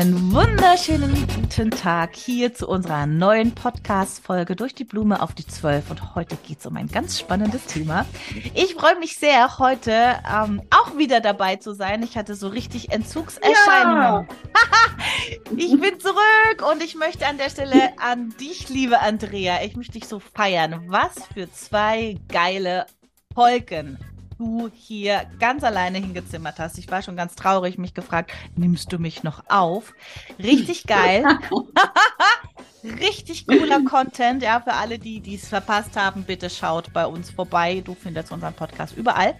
Einen wunderschönen guten Tag hier zu unserer neuen Podcast-Folge durch die Blume auf die Zwölf. Und heute geht es um ein ganz spannendes Thema. Ich freue mich sehr, heute ähm, auch wieder dabei zu sein. Ich hatte so richtig Entzugserscheinungen. Ja. ich bin zurück und ich möchte an der Stelle an dich, liebe Andrea, ich möchte dich so feiern. Was für zwei geile Folgen du hier ganz alleine hingezimmert hast. Ich war schon ganz traurig, mich gefragt, nimmst du mich noch auf? Richtig geil. Richtig cooler Content, ja, für alle, die es verpasst haben, bitte schaut bei uns vorbei. Du findest unseren Podcast überall.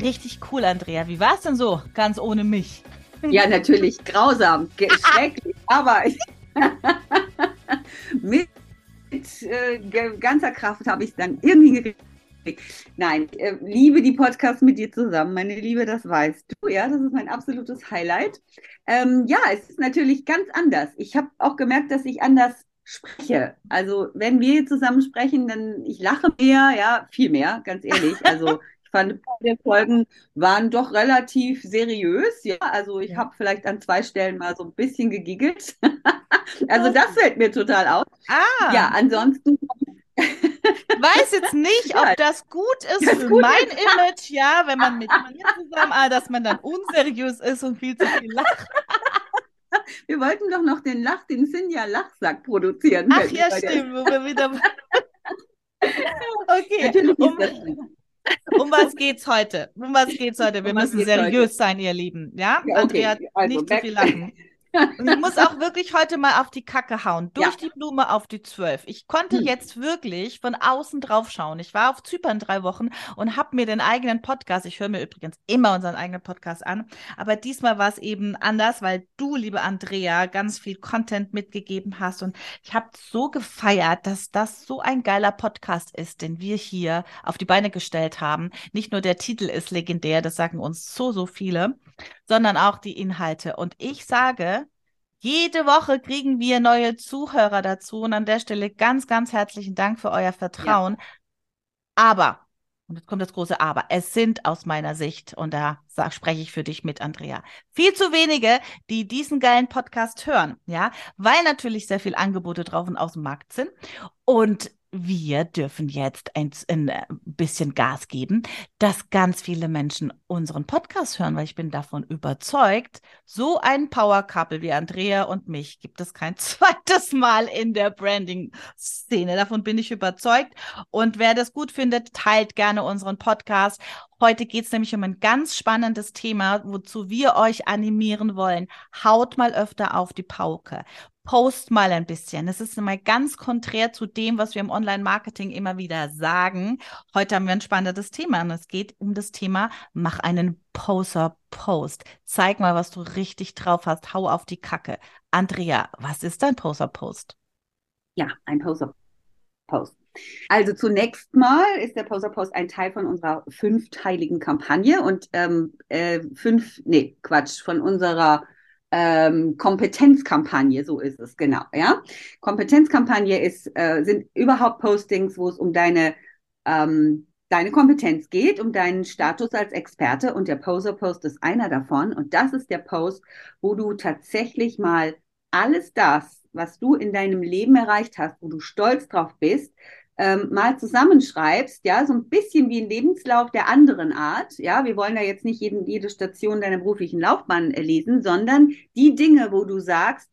Richtig cool, Andrea. Wie war es denn so, ganz ohne mich? Ja, natürlich grausam, schrecklich, aber mit, äh, ganzer Kraft habe ich es dann irgendwie Nein, ich äh, liebe die Podcasts mit dir zusammen, meine Liebe, das weißt du. Ja, das ist mein absolutes Highlight. Ähm, ja, es ist natürlich ganz anders. Ich habe auch gemerkt, dass ich anders spreche. Also, wenn wir zusammen sprechen, dann ich lache mehr, ja, viel mehr, ganz ehrlich. Also, ich fand, die Folgen waren doch relativ seriös. Ja, also ich habe vielleicht an zwei Stellen mal so ein bisschen gegiggelt. also das fällt mir total auf. Ah. Ja, ansonsten weiß jetzt nicht, ob das gut ist das für gut mein ist. Image, ja, wenn man mit mir zusammen, ah, dass man dann unseriös ist und viel zu viel lacht. Wir wollten doch noch den Lach, den Sinja Lachsack produzieren. Ach ja, stimmt, wo wir wieder. okay. Um, um was geht's heute? Um was geht's heute? Wir um müssen seriös heute? sein, ihr Lieben. Ja, ja okay. Andrea, also, nicht zu viel lachen. Und ich muss auch wirklich heute mal auf die Kacke hauen. Durch ja. die Blume auf die Zwölf. Ich konnte hm. jetzt wirklich von außen drauf schauen. Ich war auf Zypern drei Wochen und habe mir den eigenen Podcast, ich höre mir übrigens immer unseren eigenen Podcast an, aber diesmal war es eben anders, weil du, liebe Andrea, ganz viel Content mitgegeben hast. Und ich habe so gefeiert, dass das so ein geiler Podcast ist, den wir hier auf die Beine gestellt haben. Nicht nur der Titel ist legendär, das sagen uns so, so viele, sondern auch die Inhalte. Und ich sage, jede Woche kriegen wir neue Zuhörer dazu und an der Stelle ganz, ganz herzlichen Dank für euer Vertrauen. Ja. Aber, und jetzt kommt das große Aber, es sind aus meiner Sicht, und da sag, spreche ich für dich mit, Andrea, viel zu wenige, die diesen geilen Podcast hören, ja, weil natürlich sehr viel Angebote drauf und aus dem Markt sind. Und wir dürfen jetzt ein, ein, äh, bisschen Gas geben, dass ganz viele Menschen unseren Podcast hören, weil ich bin davon überzeugt, so ein Power Couple wie Andrea und mich gibt es kein zweites Mal in der Branding-Szene. Davon bin ich überzeugt. Und wer das gut findet, teilt gerne unseren Podcast. Heute geht es nämlich um ein ganz spannendes Thema, wozu wir euch animieren wollen. Haut mal öfter auf die Pauke post mal ein bisschen. Es ist mal ganz konträr zu dem, was wir im Online-Marketing immer wieder sagen. Heute haben wir ein spannendes Thema und es geht um das Thema, mach einen Poser-Post. Zeig mal, was du richtig drauf hast. Hau auf die Kacke. Andrea, was ist dein Poser-Post? Ja, ein Poser-Post. Also zunächst mal ist der Poser Post ein Teil von unserer fünfteiligen Kampagne und ähm, äh, fünf, nee, Quatsch, von unserer ähm, Kompetenzkampagne, so ist es, genau, ja. Kompetenzkampagne ist, äh, sind überhaupt Postings, wo es um deine, ähm, deine Kompetenz geht, um deinen Status als Experte und der Poser Post ist einer davon und das ist der Post, wo du tatsächlich mal alles das, was du in deinem Leben erreicht hast, wo du stolz drauf bist, ähm, mal zusammenschreibst, ja, so ein bisschen wie ein Lebenslauf der anderen Art, ja, wir wollen ja jetzt nicht jeden, jede Station deiner beruflichen Laufbahn lesen, sondern die Dinge, wo du sagst,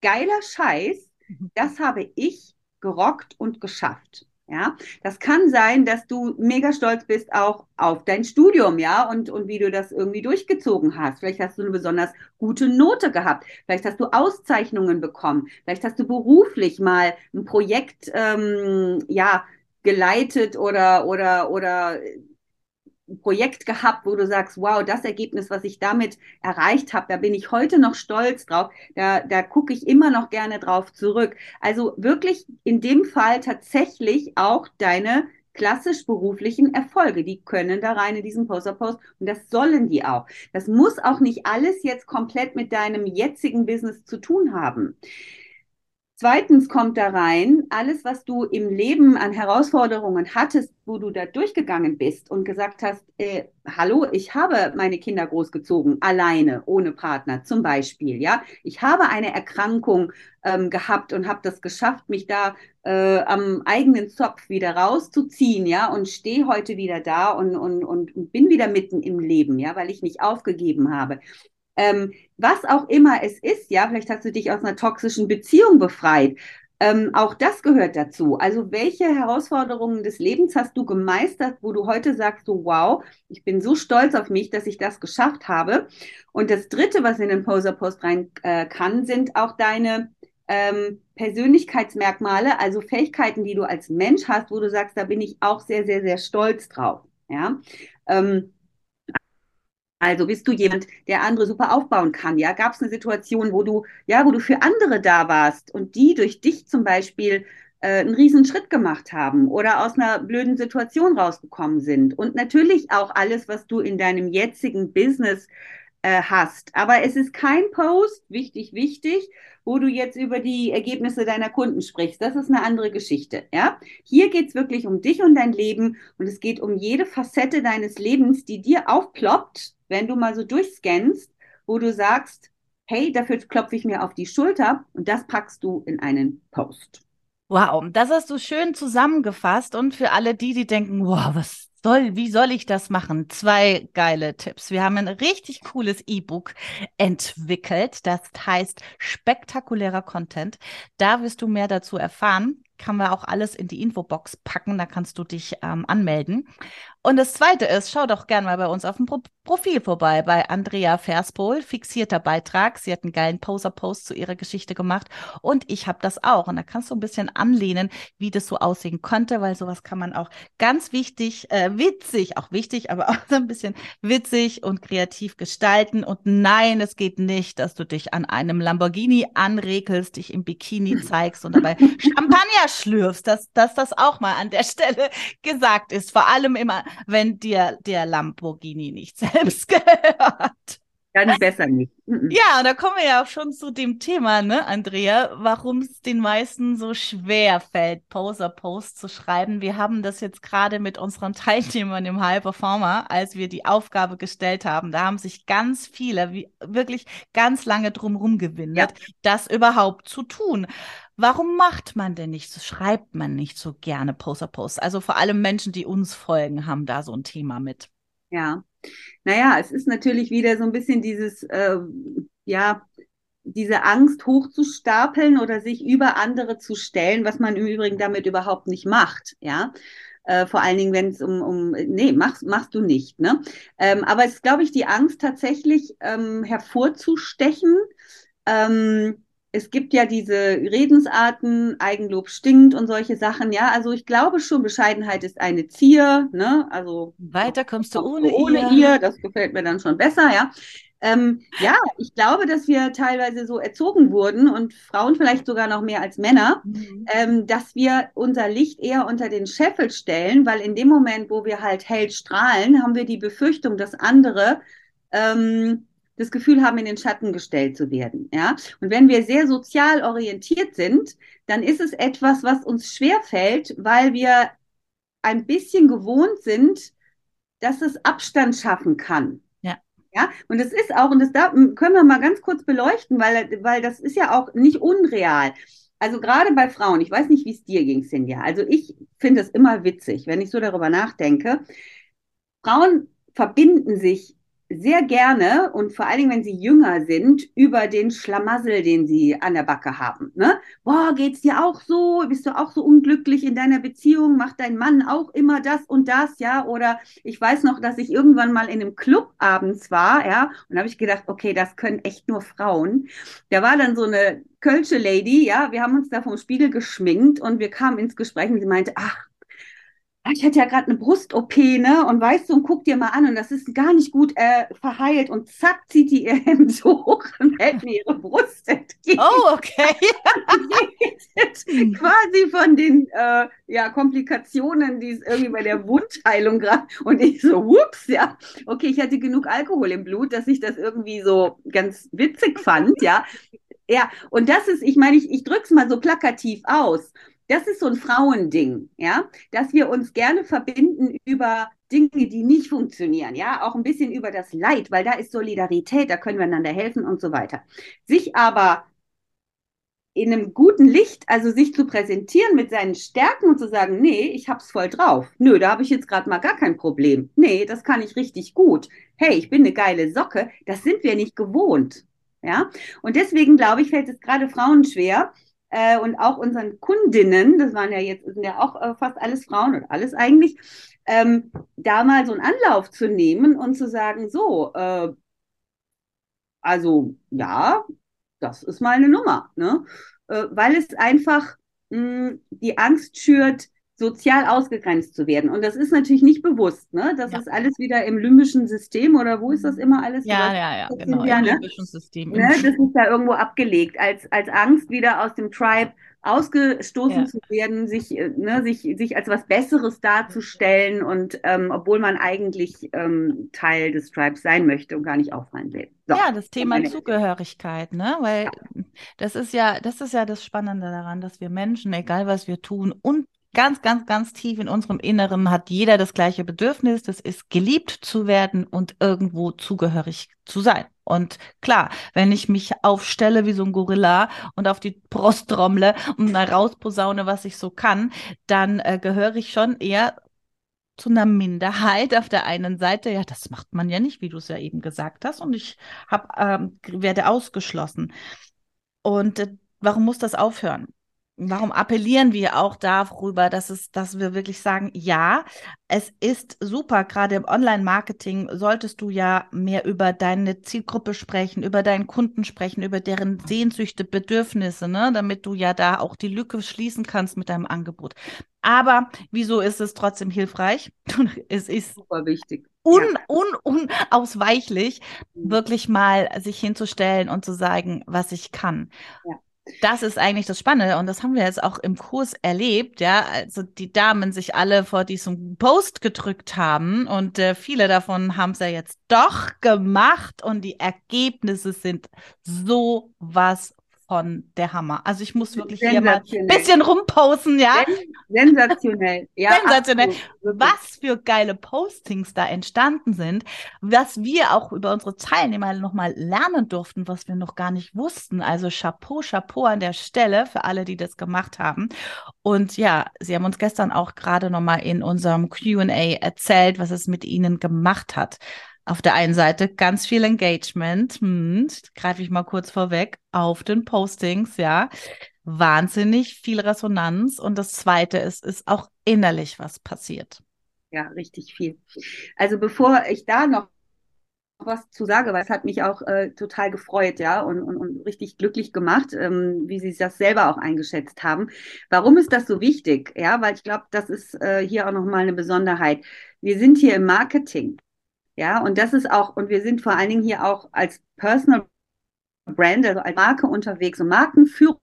geiler Scheiß, mhm. das habe ich gerockt und geschafft. Ja, das kann sein, dass du mega stolz bist auch auf dein Studium, ja, und, und wie du das irgendwie durchgezogen hast. Vielleicht hast du eine besonders gute Note gehabt. Vielleicht hast du Auszeichnungen bekommen. Vielleicht hast du beruflich mal ein Projekt, ähm, ja, geleitet oder, oder, oder Projekt gehabt, wo du sagst, wow, das Ergebnis, was ich damit erreicht habe, da bin ich heute noch stolz drauf, da, da gucke ich immer noch gerne drauf zurück. Also wirklich in dem Fall tatsächlich auch deine klassisch beruflichen Erfolge, die können da rein in diesen Poster-Post und das sollen die auch. Das muss auch nicht alles jetzt komplett mit deinem jetzigen Business zu tun haben. Zweitens kommt da rein, alles, was du im Leben an Herausforderungen hattest, wo du da durchgegangen bist und gesagt hast, äh, hallo, ich habe meine Kinder großgezogen, alleine, ohne Partner zum Beispiel, ja. Ich habe eine Erkrankung ähm, gehabt und habe das geschafft, mich da äh, am eigenen Zopf wieder rauszuziehen, ja, und stehe heute wieder da und, und, und bin wieder mitten im Leben, ja, weil ich nicht aufgegeben habe ähm, was auch immer es ist, ja, vielleicht hast du dich aus einer toxischen Beziehung befreit. Ähm, auch das gehört dazu. Also welche Herausforderungen des Lebens hast du gemeistert, wo du heute sagst, so wow, ich bin so stolz auf mich, dass ich das geschafft habe. Und das Dritte, was in den Poser Post rein äh, kann, sind auch deine ähm, Persönlichkeitsmerkmale, also Fähigkeiten, die du als Mensch hast, wo du sagst, da bin ich auch sehr, sehr, sehr stolz drauf. Ja. Ähm, also bist du jemand, der andere super aufbauen kann? Ja, gab es eine Situation, wo du, ja, wo du für andere da warst und die durch dich zum Beispiel äh, einen riesen Schritt gemacht haben oder aus einer blöden Situation rausgekommen sind? Und natürlich auch alles, was du in deinem jetzigen Business äh, hast. Aber es ist kein Post, wichtig, wichtig, wo du jetzt über die Ergebnisse deiner Kunden sprichst. Das ist eine andere Geschichte. Ja? Hier geht's wirklich um dich und dein Leben und es geht um jede Facette deines Lebens, die dir aufploppt wenn du mal so durchscannst, wo du sagst, hey, dafür klopfe ich mir auf die Schulter und das packst du in einen Post. Wow, das hast du schön zusammengefasst und für alle die, die denken, wow, was soll, wie soll ich das machen? Zwei geile Tipps. Wir haben ein richtig cooles E-Book entwickelt, das heißt spektakulärer Content. Da wirst du mehr dazu erfahren kann wir auch alles in die Infobox packen. Da kannst du dich ähm, anmelden. Und das Zweite ist, schau doch gern mal bei uns auf dem Pro Profil vorbei, bei Andrea Verspol, fixierter Beitrag. Sie hat einen geilen Poser-Post zu ihrer Geschichte gemacht und ich habe das auch. Und da kannst du ein bisschen anlehnen, wie das so aussehen könnte, weil sowas kann man auch ganz wichtig, äh, witzig, auch wichtig, aber auch so ein bisschen witzig und kreativ gestalten. Und nein, es geht nicht, dass du dich an einem Lamborghini anrekelst, dich im Bikini zeigst und dabei Champagner schlürfst, dass, dass das auch mal an der Stelle gesagt ist. Vor allem immer, wenn dir der Lamborghini nicht selbst gehört. Dann besser nicht. Ja, und da kommen wir ja auch schon zu dem Thema, ne, Andrea, warum es den meisten so schwer fällt, Poser-Post zu schreiben. Wir haben das jetzt gerade mit unseren Teilnehmern im High Performer, als wir die Aufgabe gestellt haben. Da haben sich ganz viele, wie, wirklich ganz lange drum gewindet, ja. das überhaupt zu tun. Warum macht man denn nicht, so schreibt man nicht so gerne Poster-Posts? Also vor allem Menschen, die uns folgen, haben da so ein Thema mit. Ja, naja, es ist natürlich wieder so ein bisschen dieses, äh, ja, diese Angst hochzustapeln oder sich über andere zu stellen, was man im Übrigen damit überhaupt nicht macht, ja. Äh, vor allen Dingen, wenn es um, um, nee, machst, machst du nicht, ne? Ähm, aber es ist, glaube ich, die Angst tatsächlich ähm, hervorzustechen, ähm, es gibt ja diese Redensarten, Eigenlob stinkt und solche Sachen, ja. Also ich glaube schon, Bescheidenheit ist eine Zier, ne? Also weiter kommst du ohne, ohne ihr. ihr. Das gefällt mir dann schon besser, ja. Ähm, ja, ich glaube, dass wir teilweise so erzogen wurden und Frauen vielleicht sogar noch mehr als Männer, mhm. ähm, dass wir unser Licht eher unter den Scheffel stellen, weil in dem Moment, wo wir halt hell strahlen, haben wir die Befürchtung, dass andere ähm, das Gefühl haben, in den Schatten gestellt zu werden. Ja? Und wenn wir sehr sozial orientiert sind, dann ist es etwas, was uns schwerfällt, weil wir ein bisschen gewohnt sind, dass es Abstand schaffen kann. Ja. Ja, und das ist auch, und das da können wir mal ganz kurz beleuchten, weil, weil das ist ja auch nicht unreal. Also gerade bei Frauen, ich weiß nicht, wie es dir ging, Cindy. Also ich finde es immer witzig, wenn ich so darüber nachdenke. Frauen verbinden sich sehr gerne und vor allen Dingen, wenn sie jünger sind, über den Schlamassel, den sie an der Backe haben. Ne? Boah, geht's dir auch so? Bist du auch so unglücklich in deiner Beziehung? Macht dein Mann auch immer das und das, ja? Oder ich weiß noch, dass ich irgendwann mal in einem Club abends war, ja, und habe ich gedacht, okay, das können echt nur Frauen. Da war dann so eine Kölsche Lady, ja, wir haben uns da vom Spiegel geschminkt und wir kamen ins Gespräch und sie meinte, ach, ich hatte ja gerade eine Brust-OP, ne? Und weißt du, und guck dir mal an, und das ist gar nicht gut äh, verheilt. Und zack, zieht die ihr Hemd hoch und hält mir ihre Brust entgegen. Oh, okay. quasi von den äh, ja, Komplikationen, die es irgendwie bei der Wundheilung gerade. Und ich so, whoops, ja. Okay, ich hatte genug Alkohol im Blut, dass ich das irgendwie so ganz witzig fand, ja. Ja, und das ist, ich meine, ich, ich drück's mal so plakativ aus das ist so ein Frauending, ja, dass wir uns gerne verbinden über Dinge, die nicht funktionieren, ja, auch ein bisschen über das Leid, weil da ist Solidarität, da können wir einander helfen und so weiter. Sich aber in einem guten Licht, also sich zu präsentieren mit seinen Stärken und zu sagen, nee, ich hab's voll drauf. Nö, da habe ich jetzt gerade mal gar kein Problem. Nee, das kann ich richtig gut. Hey, ich bin eine geile Socke. Das sind wir nicht gewohnt. Ja, und deswegen glaube ich, fällt es gerade Frauen schwer, äh, und auch unseren Kundinnen, das waren ja jetzt sind ja auch äh, fast alles Frauen und alles eigentlich, ähm, da mal so einen Anlauf zu nehmen und zu sagen, so, äh, also ja, das ist mal eine Nummer, ne? Äh, weil es einfach mh, die Angst schürt, sozial ausgegrenzt zu werden. Und das ist natürlich nicht bewusst, ne? Das ja. ist alles wieder im limbischen System oder wo ist das immer alles? Ja, ja, ja, genau, wir, im ne? limbischen System. Ne? Das ist da irgendwo abgelegt, als, als Angst wieder aus dem Tribe ausgestoßen ja. zu werden, sich, äh, ne, sich, sich als was Besseres darzustellen und ähm, obwohl man eigentlich ähm, Teil des Tribes sein möchte und gar nicht auffallen will. So, ja, das Thema Zugehörigkeit, ne? Weil ja. das ist ja, das ist ja das Spannende daran, dass wir Menschen, egal was wir tun, und ganz, ganz, ganz tief in unserem Inneren hat jeder das gleiche Bedürfnis, das ist geliebt zu werden und irgendwo zugehörig zu sein. Und klar, wenn ich mich aufstelle wie so ein Gorilla und auf die Brust trommle und mal rausposaune, was ich so kann, dann äh, gehöre ich schon eher zu einer Minderheit auf der einen Seite. Ja, das macht man ja nicht, wie du es ja eben gesagt hast. Und ich hab, ähm, werde ausgeschlossen. Und äh, warum muss das aufhören? Warum appellieren wir auch darüber, dass es, dass wir wirklich sagen, ja, es ist super, gerade im Online-Marketing solltest du ja mehr über deine Zielgruppe sprechen, über deinen Kunden sprechen, über deren Sehnsüchte, Bedürfnisse, ne, damit du ja da auch die Lücke schließen kannst mit deinem Angebot. Aber wieso ist es trotzdem hilfreich? es ist super wichtig. Un, un, unausweichlich, mhm. wirklich mal sich hinzustellen und zu sagen, was ich kann. Ja. Das ist eigentlich das Spannende und das haben wir jetzt auch im Kurs erlebt, ja, also die Damen sich alle vor diesem Post gedrückt haben und äh, viele davon haben es ja jetzt doch gemacht und die Ergebnisse sind so was von der Hammer. Also ich muss wirklich hier mal ein bisschen rumposten, ja. Sensationell. Ja, Sensationell. Absolut. Was für geile Postings da entstanden sind, was wir auch über unsere Teilnehmer nochmal lernen durften, was wir noch gar nicht wussten. Also Chapeau, Chapeau an der Stelle für alle, die das gemacht haben. Und ja, Sie haben uns gestern auch gerade nochmal in unserem Q&A erzählt, was es mit Ihnen gemacht hat auf der einen Seite ganz viel Engagement, hm, greife ich mal kurz vorweg, auf den Postings, ja. Wahnsinnig viel Resonanz. Und das zweite ist, ist auch innerlich was passiert. Ja, richtig viel. Also bevor ich da noch was zu sage, weil es hat mich auch äh, total gefreut, ja, und, und, und richtig glücklich gemacht, ähm, wie Sie das selber auch eingeschätzt haben. Warum ist das so wichtig? Ja, weil ich glaube, das ist äh, hier auch nochmal eine Besonderheit. Wir sind hier im Marketing. Ja, und das ist auch, und wir sind vor allen Dingen hier auch als Personal Brand, also als Marke unterwegs. Und Markenführung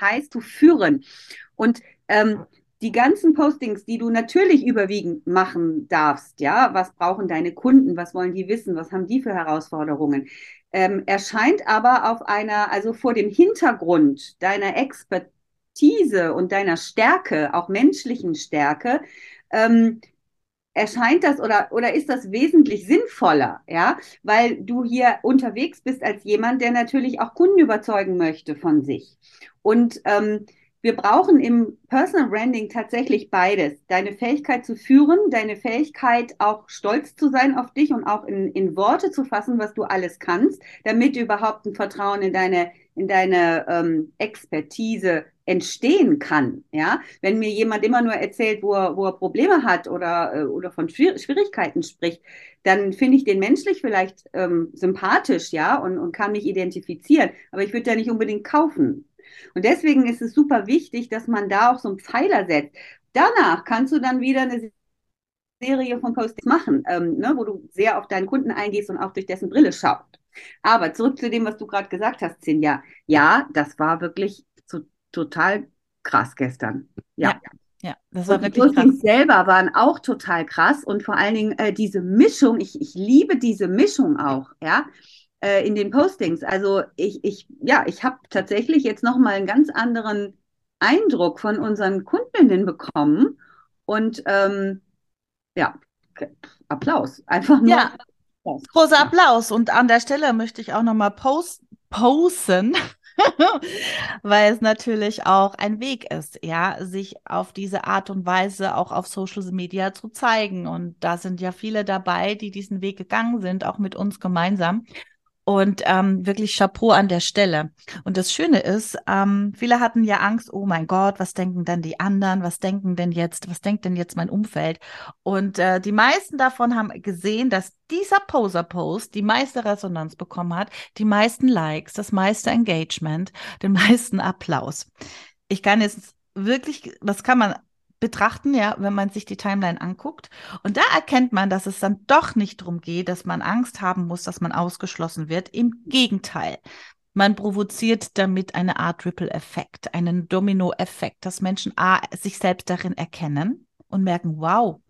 heißt zu führen. Und ähm, die ganzen Postings, die du natürlich überwiegend machen darfst, ja, was brauchen deine Kunden, was wollen die wissen, was haben die für Herausforderungen, ähm, erscheint aber auf einer, also vor dem Hintergrund deiner Expertise und deiner Stärke, auch menschlichen Stärke, ähm, erscheint das oder, oder ist das wesentlich sinnvoller, ja, weil du hier unterwegs bist als jemand, der natürlich auch Kunden überzeugen möchte von sich. Und ähm, wir brauchen im Personal Branding tatsächlich beides. Deine Fähigkeit zu führen, deine Fähigkeit auch stolz zu sein auf dich und auch in, in Worte zu fassen, was du alles kannst, damit überhaupt ein Vertrauen in deine, in deine ähm, Expertise entstehen kann. Ja, wenn mir jemand immer nur erzählt, wo er, wo er Probleme hat oder, äh, oder von Schwierigkeiten spricht, dann finde ich den menschlich vielleicht ähm, sympathisch, ja, und, und kann mich identifizieren. Aber ich würde ja nicht unbedingt kaufen. Und deswegen ist es super wichtig, dass man da auch so einen Pfeiler setzt. Danach kannst du dann wieder eine Serie von Postings machen, ähm, ne, wo du sehr auf deinen Kunden eingehst und auch durch dessen Brille schaust. Aber zurück zu dem, was du gerade gesagt hast, Cinja. Ja, das war wirklich total krass gestern. Ja. ja. Ja, das war und wirklich die Postings selber waren auch total krass und vor allen Dingen äh, diese Mischung, ich, ich liebe diese Mischung auch, ja äh, in den Postings. Also ich, ich, ja, ich habe tatsächlich jetzt nochmal einen ganz anderen Eindruck von unseren Kundinnen bekommen. Und ähm, ja, Applaus. Einfach nur. Ja, großer Applaus. Und an der Stelle möchte ich auch nochmal post posten. weil es natürlich auch ein Weg ist, ja, sich auf diese Art und Weise auch auf Social Media zu zeigen. Und da sind ja viele dabei, die diesen Weg gegangen sind, auch mit uns gemeinsam. Und ähm, wirklich Chapeau an der Stelle. Und das Schöne ist, ähm, viele hatten ja Angst, oh mein Gott, was denken denn die anderen? Was denken denn jetzt? Was denkt denn jetzt mein Umfeld? Und äh, die meisten davon haben gesehen, dass dieser Poser-Post die meiste Resonanz bekommen hat, die meisten Likes, das meiste Engagement, den meisten Applaus. Ich kann jetzt wirklich, das kann man betrachten, ja, wenn man sich die Timeline anguckt. Und da erkennt man, dass es dann doch nicht darum geht, dass man Angst haben muss, dass man ausgeschlossen wird. Im Gegenteil. Man provoziert damit eine Art Ripple-Effekt, einen Domino-Effekt, dass Menschen A, sich selbst darin erkennen und merken, wow,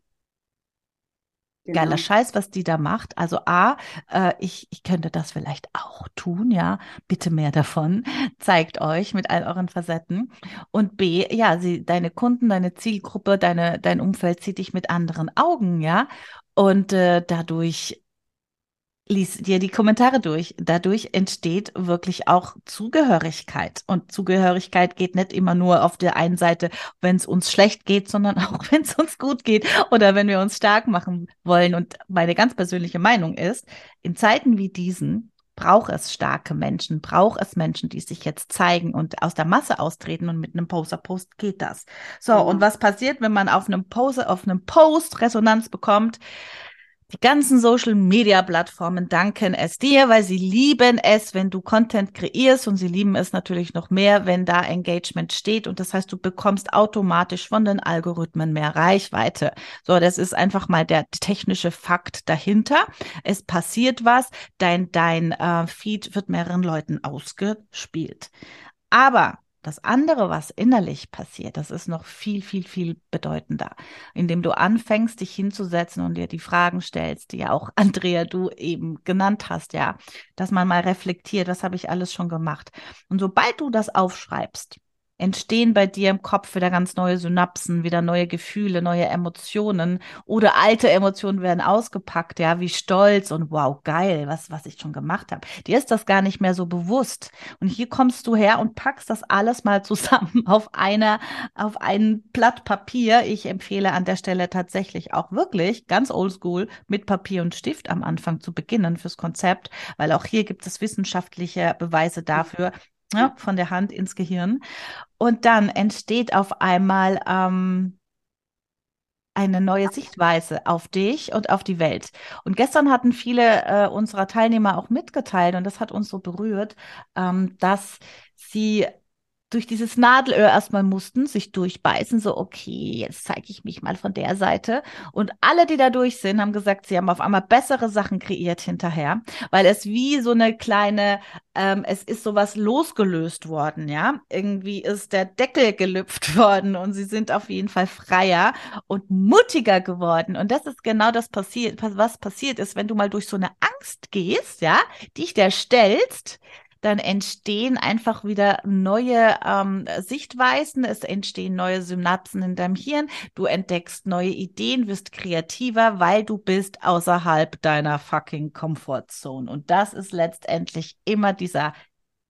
Genau. Geiler Scheiß, was die da macht. Also A, äh, ich, ich könnte das vielleicht auch tun, ja. Bitte mehr davon. Zeigt euch mit all euren Facetten. Und B, ja, sie, deine Kunden, deine Zielgruppe, deine, dein Umfeld sieht dich mit anderen Augen, ja. Und äh, dadurch lies dir die Kommentare durch. Dadurch entsteht wirklich auch Zugehörigkeit. Und Zugehörigkeit geht nicht immer nur auf der einen Seite, wenn es uns schlecht geht, sondern auch wenn es uns gut geht oder wenn wir uns stark machen wollen. Und meine ganz persönliche Meinung ist, in Zeiten wie diesen braucht es starke Menschen, braucht es Menschen, die sich jetzt zeigen und aus der Masse austreten und mit einem Poster-Post geht das. So, ja. und was passiert, wenn man auf einem Poster, auf einem Post Resonanz bekommt? Die ganzen Social Media Plattformen danken es dir, weil sie lieben es, wenn du Content kreierst und sie lieben es natürlich noch mehr, wenn da Engagement steht. Und das heißt, du bekommst automatisch von den Algorithmen mehr Reichweite. So, das ist einfach mal der technische Fakt dahinter. Es passiert was, dein, dein äh, Feed wird mehreren Leuten ausgespielt. Aber das andere, was innerlich passiert, das ist noch viel, viel, viel bedeutender, indem du anfängst, dich hinzusetzen und dir die Fragen stellst, die ja auch Andrea du eben genannt hast, ja, dass man mal reflektiert, was habe ich alles schon gemacht. Und sobald du das aufschreibst, entstehen bei dir im Kopf wieder ganz neue Synapsen, wieder neue Gefühle, neue Emotionen oder alte Emotionen werden ausgepackt, ja, wie Stolz und wow, geil, was, was ich schon gemacht habe. Dir ist das gar nicht mehr so bewusst. Und hier kommst du her und packst das alles mal zusammen auf einer, auf ein Blatt Papier. Ich empfehle an der Stelle tatsächlich auch wirklich ganz oldschool mit Papier und Stift am Anfang zu beginnen fürs Konzept, weil auch hier gibt es wissenschaftliche Beweise dafür, ja, von der Hand ins Gehirn. Und dann entsteht auf einmal ähm, eine neue Sichtweise auf dich und auf die Welt. Und gestern hatten viele äh, unserer Teilnehmer auch mitgeteilt, und das hat uns so berührt, ähm, dass sie durch dieses Nadelöhr erstmal mussten, sich durchbeißen, so, okay, jetzt zeige ich mich mal von der Seite. Und alle, die da durch sind, haben gesagt, sie haben auf einmal bessere Sachen kreiert hinterher, weil es wie so eine kleine, ähm, es ist sowas losgelöst worden, ja. Irgendwie ist der Deckel gelüpft worden und sie sind auf jeden Fall freier und mutiger geworden. Und das ist genau das passiert, was passiert ist, wenn du mal durch so eine Angst gehst, ja, dich der stellst, dann entstehen einfach wieder neue ähm, Sichtweisen, es entstehen neue Synapsen in deinem Hirn, du entdeckst neue Ideen, wirst kreativer, weil du bist außerhalb deiner fucking Comfortzone. Und das ist letztendlich immer dieser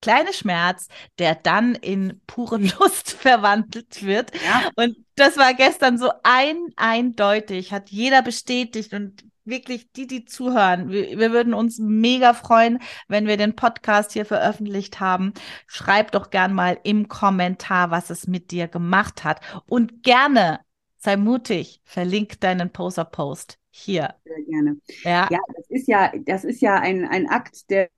kleine Schmerz, der dann in pure Lust verwandelt wird. Ja. Und das war gestern so ein eindeutig, hat jeder bestätigt und wirklich die, die zuhören, wir, wir, würden uns mega freuen, wenn wir den Podcast hier veröffentlicht haben. Schreib doch gern mal im Kommentar, was es mit dir gemacht hat. Und gerne sei mutig, verlink deinen Poster-Post hier. Sehr gerne. Ja. ja, das ist ja, das ist ja ein, ein Akt der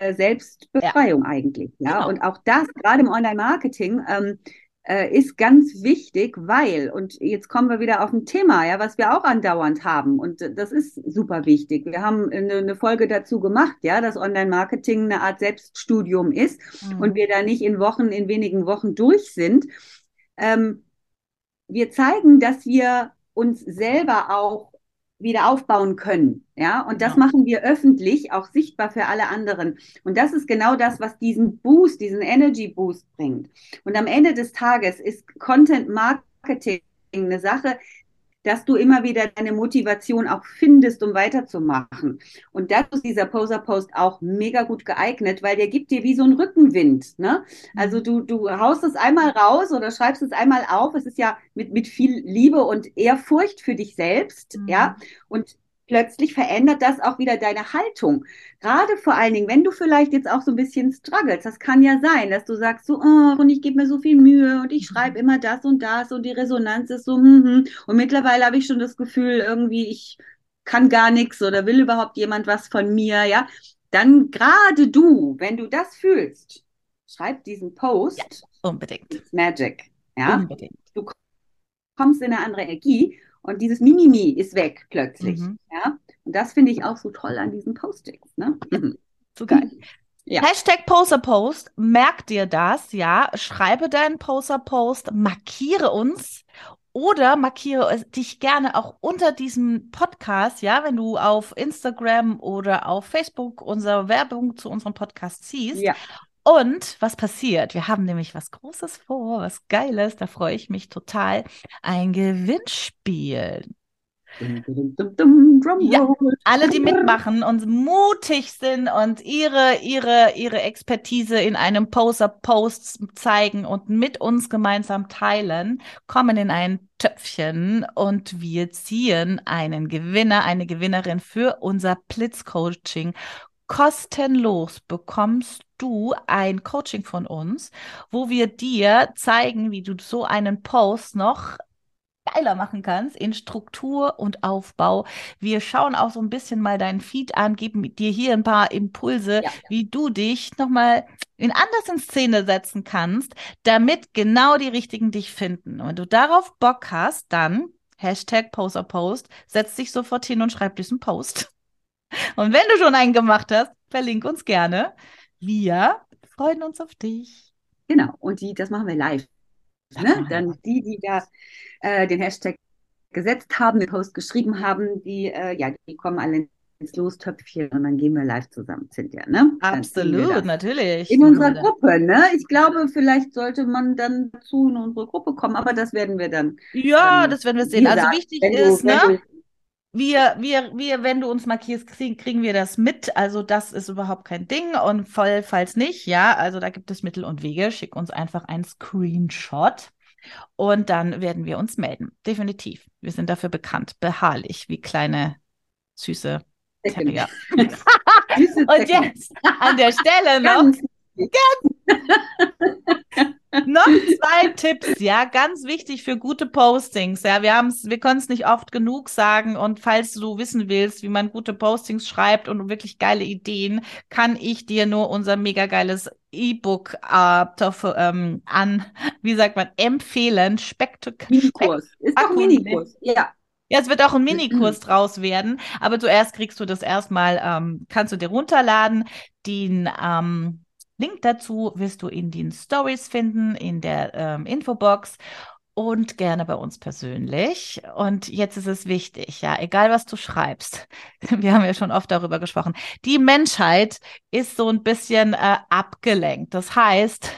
Selbstbefreiung ja. eigentlich. Ja, genau. und auch das, gerade im Online-Marketing, ähm, äh, ist ganz wichtig, weil, und jetzt kommen wir wieder auf ein Thema, ja, was wir auch andauernd haben, und das ist super wichtig. Wir haben eine, eine Folge dazu gemacht, ja, dass Online-Marketing eine Art Selbststudium ist mhm. und wir da nicht in Wochen, in wenigen Wochen durch sind. Ähm, wir zeigen, dass wir uns selber auch wieder aufbauen können. Ja, und das ja. machen wir öffentlich, auch sichtbar für alle anderen. Und das ist genau das, was diesen Boost, diesen Energy Boost bringt. Und am Ende des Tages ist Content Marketing eine Sache, dass du immer wieder deine Motivation auch findest, um weiterzumachen. Und dazu ist dieser Poser-Post auch mega gut geeignet, weil der gibt dir wie so einen Rückenwind. Ne? Also mhm. du, du haust es einmal raus oder schreibst es einmal auf. Es ist ja mit, mit viel Liebe und Ehrfurcht für dich selbst. Mhm. Ja. Und plötzlich verändert das auch wieder deine Haltung. Gerade vor allen Dingen, wenn du vielleicht jetzt auch so ein bisschen struggles, das kann ja sein, dass du sagst so, oh, und ich gebe mir so viel Mühe und ich schreibe immer das und das und die Resonanz ist so, hm, hm. und mittlerweile habe ich schon das Gefühl, irgendwie, ich kann gar nichts oder will überhaupt jemand was von mir, ja, dann gerade du, wenn du das fühlst, schreib diesen Post. Ja, unbedingt. It's magic. Ja. Unbedingt. Du kommst in eine andere Energie und dieses Mimimi ist weg plötzlich. Mhm. Ja? Und das finde ich auch so toll an diesen Postings. Ne? Mhm. So geil. Ja. Hashtag Poster-Post, merk dir das, ja, schreibe deinen Poster-Post, markiere uns oder markiere dich gerne auch unter diesem Podcast, ja, wenn du auf Instagram oder auf Facebook unsere Werbung zu unserem Podcast siehst. Ja. Und was passiert? Wir haben nämlich was Großes vor, was Geiles, da freue ich mich total. Ein Gewinnspiel. Ja, alle, die mitmachen und mutig sind und ihre, ihre, ihre Expertise in einem Poster-Post zeigen und mit uns gemeinsam teilen, kommen in ein Töpfchen und wir ziehen einen Gewinner, eine Gewinnerin für unser Blitz-Coaching. Kostenlos bekommst du ein Coaching von uns, wo wir dir zeigen, wie du so einen Post noch geiler machen kannst in Struktur und Aufbau. Wir schauen auch so ein bisschen mal deinen Feed an, geben dir hier ein paar Impulse, ja. wie du dich nochmal in anders in Szene setzen kannst, damit genau die richtigen dich finden. Und wenn du darauf Bock hast, dann Hashtag Posterpost, setz dich sofort hin und schreib diesen Post. Und wenn du schon einen gemacht hast, verlink uns gerne. Wir freuen uns auf dich. Genau, und die, das machen wir live. Ne? Dann die, die da äh, den Hashtag gesetzt haben, den Post geschrieben haben, die, äh, ja, die kommen alle ins Lostöpfchen und dann gehen wir live zusammen, Cynthia, ne? Absolut, natürlich. In unserer Gruppe, ne? Ich glaube, vielleicht sollte man dann zu in unsere Gruppe kommen, aber das werden wir dann. Ja, ähm, das werden wir sehen. Also wichtig ist, ne? Wir, wir, wir, wenn du uns markierst, kriegen, kriegen wir das mit. Also das ist überhaupt kein Ding. Und voll, falls nicht, ja, also da gibt es Mittel und Wege. Schick uns einfach einen Screenshot. Und dann werden wir uns melden. Definitiv. Wir sind dafür bekannt. Beharrlich, wie kleine, süße Terrier. und jetzt an der Stelle noch. Ganz, ganz noch zwei Tipps, ja, ganz wichtig für gute Postings. Ja, wir haben wir können es nicht oft genug sagen. Und falls du wissen willst, wie man gute Postings schreibt und wirklich geile Ideen, kann ich dir nur unser mega geiles E-Book äh, ähm, an, wie sagt man, empfehlen. Spektakulär. Minikurs. Ist doch Minikurs, ja. Ja, es wird auch ein Minikurs draus werden, aber zuerst kriegst du das erstmal, ähm, kannst du dir runterladen, den ähm, Link dazu wirst du in den Stories finden, in der ähm, Infobox und gerne bei uns persönlich. Und jetzt ist es wichtig, ja, egal was du schreibst. Wir haben ja schon oft darüber gesprochen. Die Menschheit ist so ein bisschen äh, abgelenkt. Das heißt,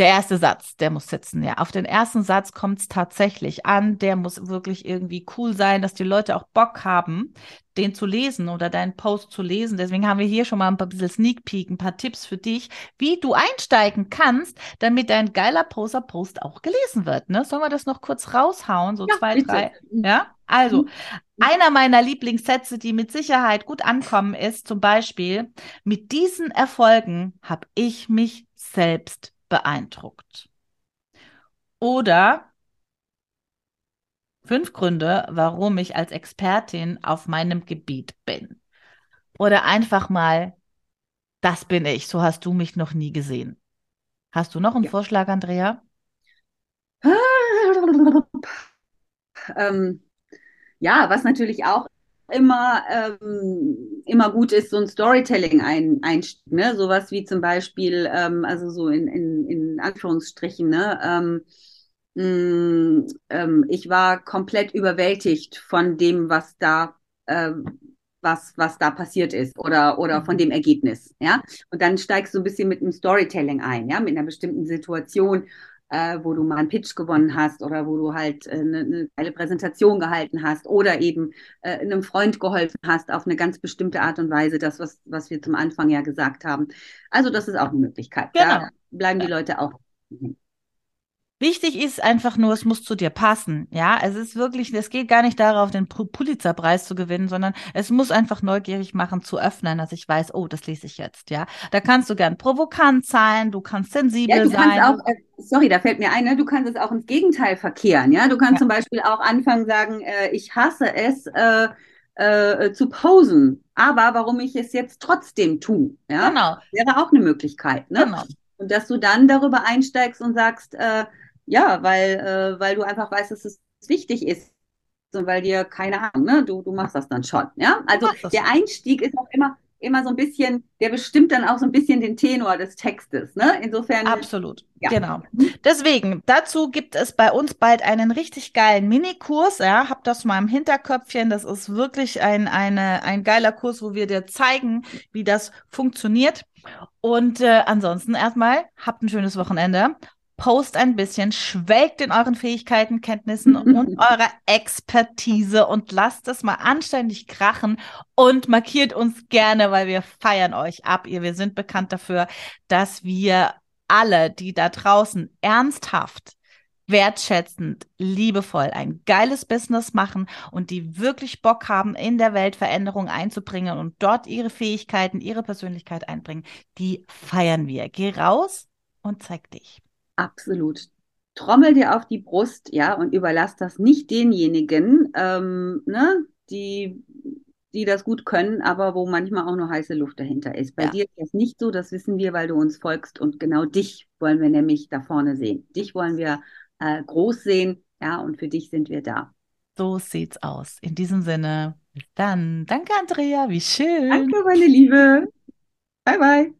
Der erste Satz, der muss sitzen, ja. Auf den ersten Satz kommt es tatsächlich an. Der muss wirklich irgendwie cool sein, dass die Leute auch Bock haben, den zu lesen oder deinen Post zu lesen. Deswegen haben wir hier schon mal ein paar bisschen Sneak Peek, ein paar Tipps für dich, wie du einsteigen kannst, damit dein geiler Poser-Post auch gelesen wird. Ne? Sollen wir das noch kurz raushauen? So ja, zwei, bitte. drei. Ja, also, mhm. einer meiner Lieblingssätze, die mit Sicherheit gut ankommen, ist zum Beispiel, mit diesen Erfolgen habe ich mich selbst beeindruckt. Oder fünf Gründe, warum ich als Expertin auf meinem Gebiet bin. Oder einfach mal, das bin ich, so hast du mich noch nie gesehen. Hast du noch einen ja. Vorschlag, Andrea? Ähm, ja, was natürlich auch immer, ähm, immer gut ist, so ein Storytelling ein, einstieg, ne? Sowas wie zum Beispiel, ähm, also so in, in, in Anführungsstrichen, ne? Ähm, mh, mm, ähm, ich war komplett überwältigt von dem, was da, ähm, was, was da passiert ist oder, oder von dem Ergebnis, ja. Und dann steigst du ein bisschen mit einem Storytelling ein, ja, mit einer bestimmten Situation äh, wo du mal einen Pitch gewonnen hast oder wo du halt äh, eine, eine geile Präsentation gehalten hast oder eben äh, einem Freund geholfen hast auf eine ganz bestimmte Art und Weise, das, was, was wir zum Anfang ja gesagt haben. Also das ist auch eine Möglichkeit. Genau. Da bleiben die Leute auch. Wichtig ist einfach nur, es muss zu dir passen. Ja, es ist wirklich, es geht gar nicht darauf, den Pulitzerpreis zu gewinnen, sondern es muss einfach neugierig machen, zu öffnen, dass ich weiß, oh, das lese ich jetzt. Ja, da kannst du gern provokant sein, du kannst sensibel ja, du sein. Kannst auch, äh, sorry, da fällt mir ein, ne? du kannst es auch ins Gegenteil verkehren. Ja, du kannst ja. zum Beispiel auch anfangen sagen, äh, ich hasse es. Äh, äh, zu posen, aber warum ich es jetzt trotzdem tue, ja, genau. wäre auch eine Möglichkeit, ne? Genau. Und dass du dann darüber einsteigst und sagst, äh, ja, weil, äh, weil du einfach weißt, dass es wichtig ist und weil dir, keine Ahnung, ne, du, du machst das dann schon. Ja, also der Einstieg ist auch immer, immer so ein bisschen, der bestimmt dann auch so ein bisschen den Tenor des Textes. Ne? Insofern. Absolut. Ja. Genau. Deswegen, dazu gibt es bei uns bald einen richtig geilen Minikurs. Ja, hab das mal im Hinterköpfchen. Das ist wirklich ein, eine, ein geiler Kurs, wo wir dir zeigen, wie das funktioniert. Und äh, ansonsten erstmal, habt ein schönes Wochenende post ein bisschen, schwelgt in euren Fähigkeiten, Kenntnissen und eurer Expertise und lasst es mal anständig krachen und markiert uns gerne, weil wir feiern euch ab. Ihr, wir sind bekannt dafür, dass wir alle, die da draußen ernsthaft wertschätzend, liebevoll ein geiles Business machen und die wirklich Bock haben, in der Welt Veränderung einzubringen und dort ihre Fähigkeiten, ihre Persönlichkeit einbringen, die feiern wir. Geh raus und zeig dich. Absolut. Trommel dir auf die Brust, ja, und überlass das nicht denjenigen, ähm, ne, die, die das gut können, aber wo manchmal auch nur heiße Luft dahinter ist. Bei ja. dir ist das nicht so, das wissen wir, weil du uns folgst und genau dich wollen wir nämlich da vorne sehen. Dich wollen wir äh, groß sehen, ja, und für dich sind wir da. So sieht's aus. In diesem Sinne, bis dann. Danke, Andrea, wie schön. Danke, meine Liebe. Bye, bye.